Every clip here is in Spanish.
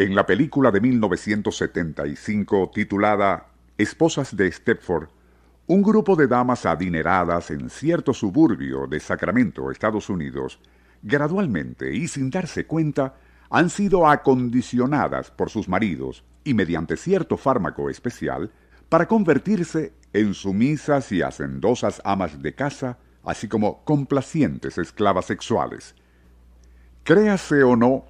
En la película de 1975 titulada Esposas de Stepford, un grupo de damas adineradas en cierto suburbio de Sacramento, Estados Unidos, gradualmente y sin darse cuenta, han sido acondicionadas por sus maridos y mediante cierto fármaco especial para convertirse en sumisas y hacendosas amas de casa, así como complacientes esclavas sexuales. Créase o no,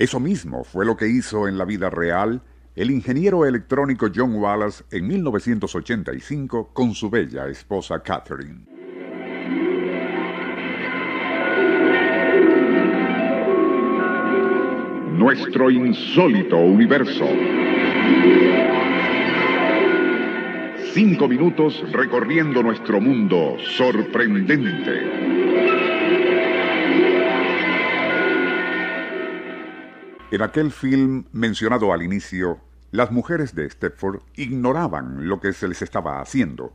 eso mismo fue lo que hizo en la vida real el ingeniero electrónico John Wallace en 1985 con su bella esposa Catherine. Nuestro insólito universo. Cinco minutos recorriendo nuestro mundo sorprendente. En aquel film mencionado al inicio, las mujeres de Stepford ignoraban lo que se les estaba haciendo.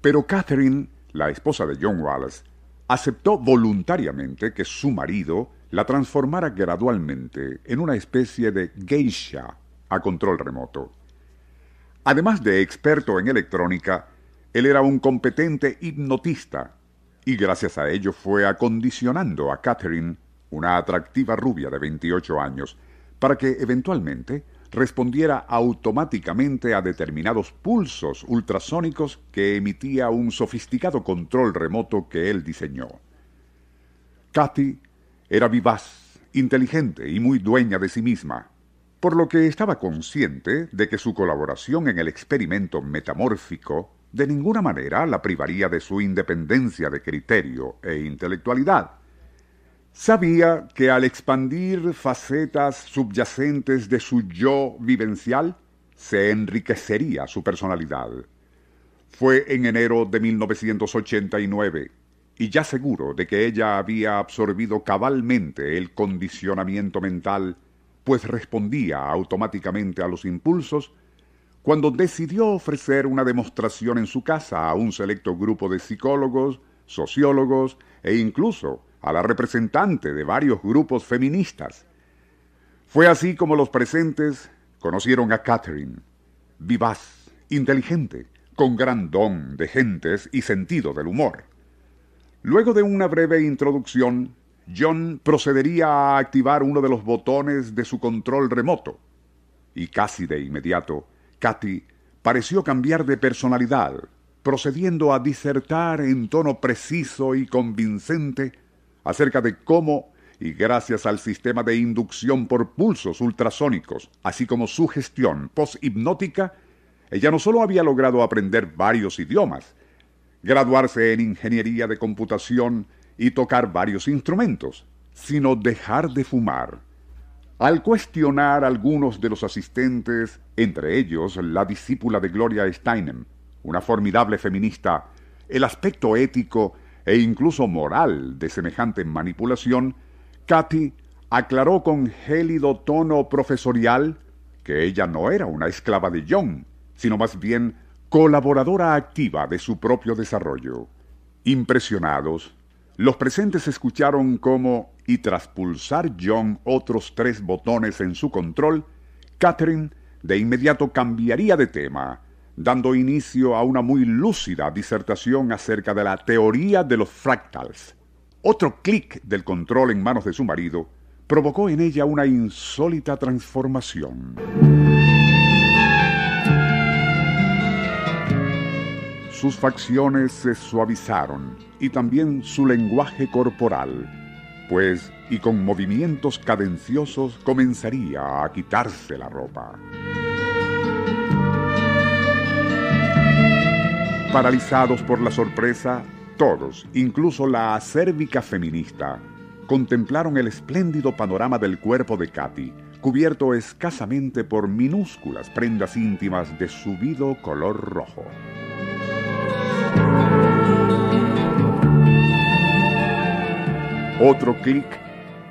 Pero Catherine, la esposa de John Wallace, aceptó voluntariamente que su marido la transformara gradualmente en una especie de geisha a control remoto. Además de experto en electrónica, él era un competente hipnotista y gracias a ello fue acondicionando a Catherine una atractiva rubia de 28 años, para que eventualmente respondiera automáticamente a determinados pulsos ultrasónicos que emitía un sofisticado control remoto que él diseñó. Kathy era vivaz, inteligente y muy dueña de sí misma, por lo que estaba consciente de que su colaboración en el experimento metamórfico de ninguna manera la privaría de su independencia de criterio e intelectualidad. Sabía que al expandir facetas subyacentes de su yo vivencial, se enriquecería su personalidad. Fue en enero de 1989, y ya seguro de que ella había absorbido cabalmente el condicionamiento mental, pues respondía automáticamente a los impulsos, cuando decidió ofrecer una demostración en su casa a un selecto grupo de psicólogos, sociólogos e incluso a la representante de varios grupos feministas. Fue así como los presentes conocieron a Catherine, vivaz, inteligente, con gran don de gentes y sentido del humor. Luego de una breve introducción, John procedería a activar uno de los botones de su control remoto, y casi de inmediato, Cathy pareció cambiar de personalidad, procediendo a disertar en tono preciso y convincente acerca de cómo, y gracias al sistema de inducción por pulsos ultrasónicos, así como su gestión post-hipnótica, ella no solo había logrado aprender varios idiomas, graduarse en ingeniería de computación y tocar varios instrumentos, sino dejar de fumar. Al cuestionar a algunos de los asistentes, entre ellos la discípula de Gloria Steinem, una formidable feminista, el aspecto ético e incluso moral de semejante manipulación, Katy aclaró con gélido tono profesorial que ella no era una esclava de John, sino más bien colaboradora activa de su propio desarrollo. Impresionados, los presentes escucharon cómo, y tras pulsar John otros tres botones en su control, Catherine de inmediato cambiaría de tema dando inicio a una muy lúcida disertación acerca de la teoría de los fractals. Otro clic del control en manos de su marido provocó en ella una insólita transformación. Sus facciones se suavizaron y también su lenguaje corporal, pues y con movimientos cadenciosos comenzaría a quitarse la ropa. Paralizados por la sorpresa, todos, incluso la acérbica feminista, contemplaron el espléndido panorama del cuerpo de Katy, cubierto escasamente por minúsculas prendas íntimas de subido color rojo. Otro clic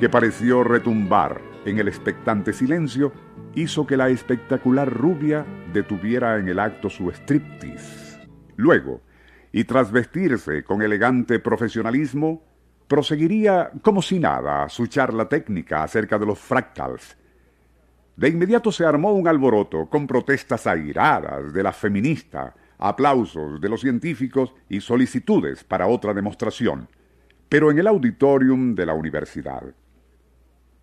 que pareció retumbar en el expectante silencio hizo que la espectacular rubia detuviera en el acto su striptease. Luego, y tras vestirse con elegante profesionalismo, proseguiría como si nada su charla técnica acerca de los fractals. De inmediato se armó un alboroto con protestas airadas de la feminista, aplausos de los científicos y solicitudes para otra demostración, pero en el auditorium de la universidad.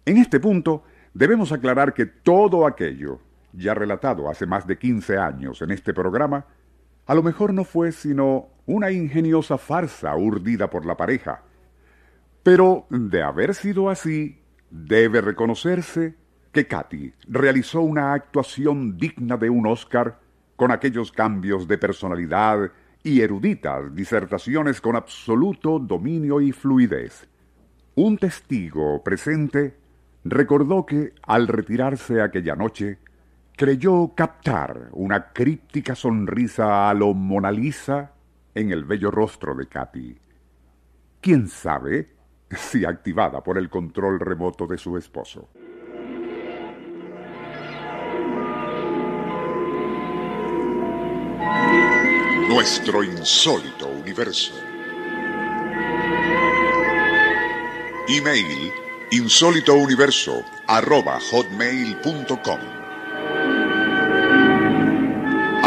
En este punto, debemos aclarar que todo aquello, ya relatado hace más de 15 años en este programa, a lo mejor no fue sino una ingeniosa farsa urdida por la pareja. Pero, de haber sido así, debe reconocerse que Katy realizó una actuación digna de un Oscar con aquellos cambios de personalidad y eruditas disertaciones con absoluto dominio y fluidez. Un testigo presente recordó que, al retirarse aquella noche, creyó captar una críptica sonrisa a lo Mona Lisa en el bello rostro de Katy. ¿Quién sabe si activada por el control remoto de su esposo? Nuestro insólito universo. Email insólitouniverso.hotmail.com